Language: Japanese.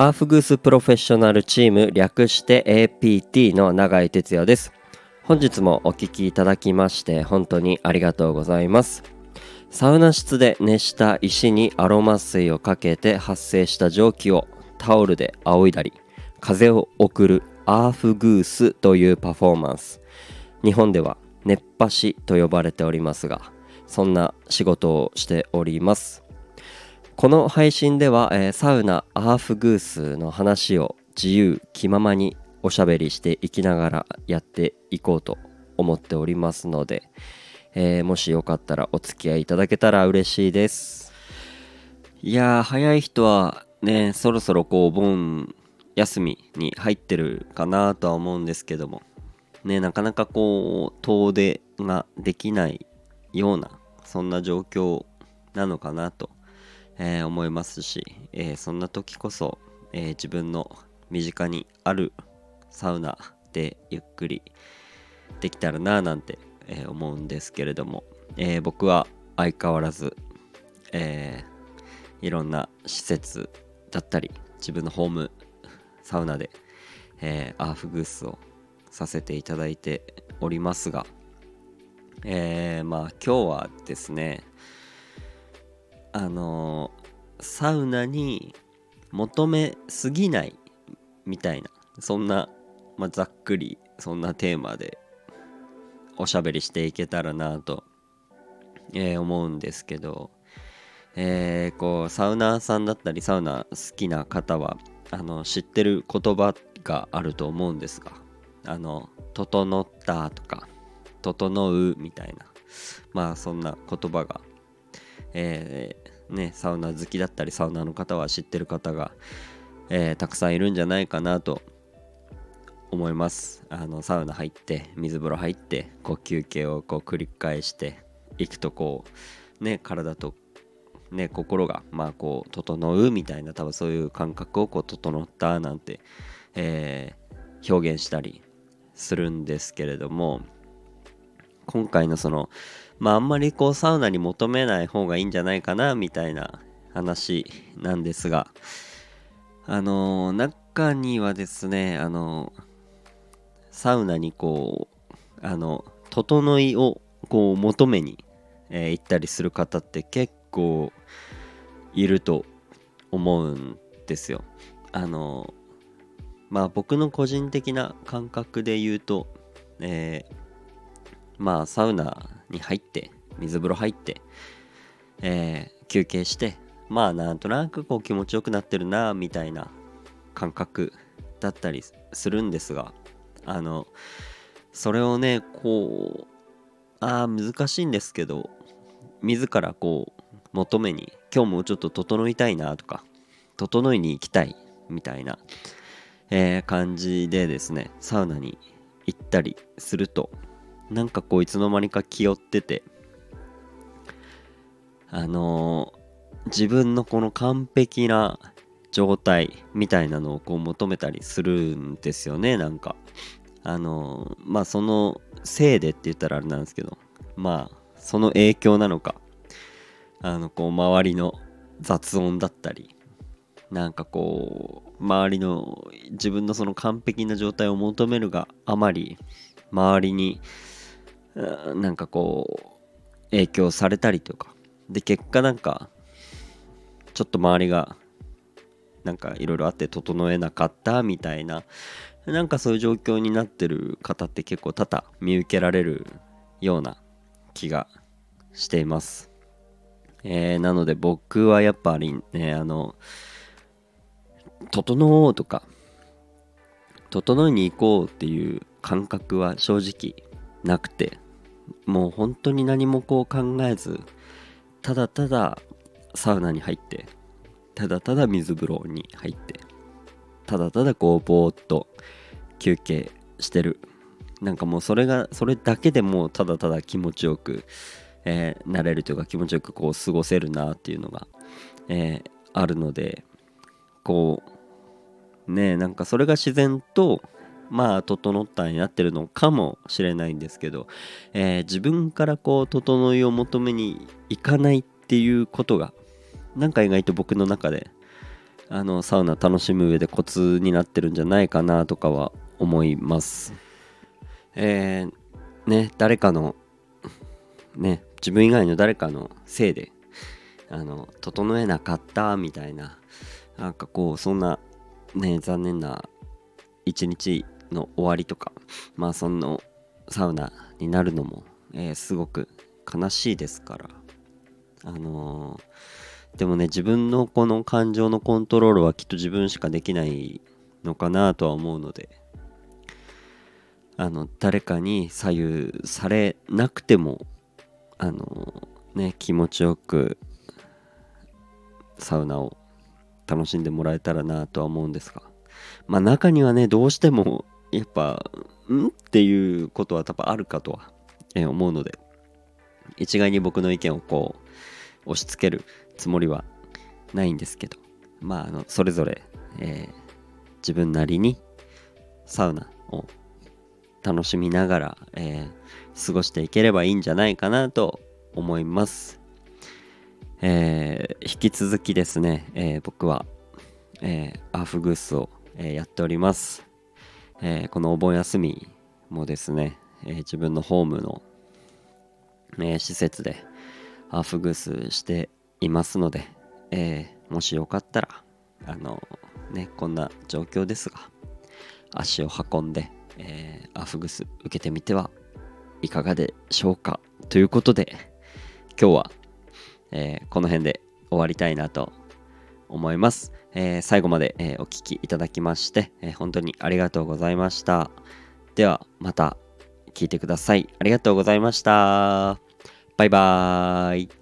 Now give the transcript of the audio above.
アーフグースプロフェッショナルチーム略して APT の永井哲也です。本日もお聴きいただきまして本当にありがとうございます。サウナ室で熱した石にアロマ水をかけて発生した蒸気をタオルで仰いだり風を送るアーフグースというパフォーマンス。日本では熱波師と呼ばれておりますがそんな仕事をしております。この配信では、えー、サウナアーフグースの話を自由気ままにおしゃべりしていきながらやっていこうと思っておりますので、えー、もしよかったらお付き合いいただけたら嬉しいです。いやー早い人はねそろそろこうお盆休みに入ってるかなとは思うんですけどもねなかなかこう遠出ができないようなそんな状況なのかなと、えー、思いますし、えー、そんな時こそ、えー、自分の身近にあるサウナでゆっくりできたらななんて、え思うんですけれども、え僕は相変わらず、えいろんな施設だったり自分のホームサウナで、え、アーフグースをさせていただいておりますが、え、まあ今日はですねあの、サウナに求めすぎないみたいなそんな、まあ、ざっくりそんなテーマでおしゃべりしていけたらなと、えー、思うんですけど、えー、こうサウナーさんだったりサウナ好きな方はあの知ってる言葉があると思うんですがあの「整った」とか「整う」みたいなまあそんな言葉が、えー、ねサウナ好きだったりサウナの方は知ってる方が、えー、たくさんいるんじゃないかなと思います。あのサウナ入って水風呂入ってこう休憩をこう繰り返していくとこうね体とね、心が、まあ、こう、整うみたいな、多分そういう感覚を、こう、整ったなんて、えー、表現したりするんですけれども、今回のその、まあ、あんまりこう、サウナに求めない方がいいんじゃないかな、みたいな話なんですが、あの、中にはですね、あの、サウナにこう、あの、整いをこう求めに、えー、行ったりする方って結構いると思うんですよ。あのまあ僕の個人的な感覚で言うと、えー、まあサウナに入って水風呂入って、えー、休憩してまあなんとなくこう気持ちよくなってるなみたいな感覚だったりするんですがあのそれをねこうあ難しいんですけど自らこう求めに今日もちょっと整いたいなとか整いに行きたいみたいな、えー、感じでですねサウナに行ったりするとなんかこういつの間にか気負ってて。あのー、自分のこの完璧な状態みたいなのをこう求めたりするんですよねなんか。あのー、まあそのせいでって言ったらあれなんですけどまあその影響なのか。あのこう周りの雑音だったりなんかこう周りの自分のその完璧な状態を求めるがあまり周りになんかこう影響されたりとかで結果なんかちょっと周りがなんかいろいろあって整えなかったみたいななんかそういう状況になってる方って結構多々見受けられるような気がしています。えー、なので僕はやっぱりね、あの、整おうとか、整いに行こうっていう感覚は正直なくて、もう本当に何もこう考えず、ただただサウナに入って、ただただ水風呂に入って、ただただこうぼーっと休憩してる。なんかもうそれが、それだけでもうただただ気持ちよく、えー、なれるというか気持ちよくこう過ごせるなっていうのが、えー、あるのでこうねなんかそれが自然とまあ整ったになってるのかもしれないんですけど、えー、自分からこう整いを求めにいかないっていうことがなんか意外と僕の中であのサウナ楽しむ上でコツになってるんじゃないかなとかは思います。えー、ね誰かのね自分以外の誰かのせいであの整えなかったみたいななんかこうそんなね残念な一日の終わりとかまあそのサウナになるのも、えー、すごく悲しいですから。あのー、でもね自分のこの感情のコントロールはきっと自分しかできないのかなとは思うのであの誰かに左右されなくてもあのね気持ちよくサウナを楽しんでもらえたらなとは思うんですが。まあ中にはねどうしてもやっぱん？っていうことは多分あるかとは、思うので一概に僕の意見をこう押し付けるつもりはないんですけどまああのそれぞれ、えー、自分なりにサウナを楽しみながら、えー、過ごしていければいいんじゃないかなと思います。えー、引き続きですね、え、僕は、え、アーフグースを、えやっております、えこのお盆休みもですね、え自分のホームの、え施設でアフグースしていますので、えもしよかったらあのねこんな状況ですが足を運んで、えアフグース受けてみてはいかがでしょうかということで今日はえ、この辺で終わりたいなと思います。えー、最後まで、えー、お聴きいただきまして、え本当にありがとうございました。ではまた聞いてください。ありがとうございました。バイバーイ。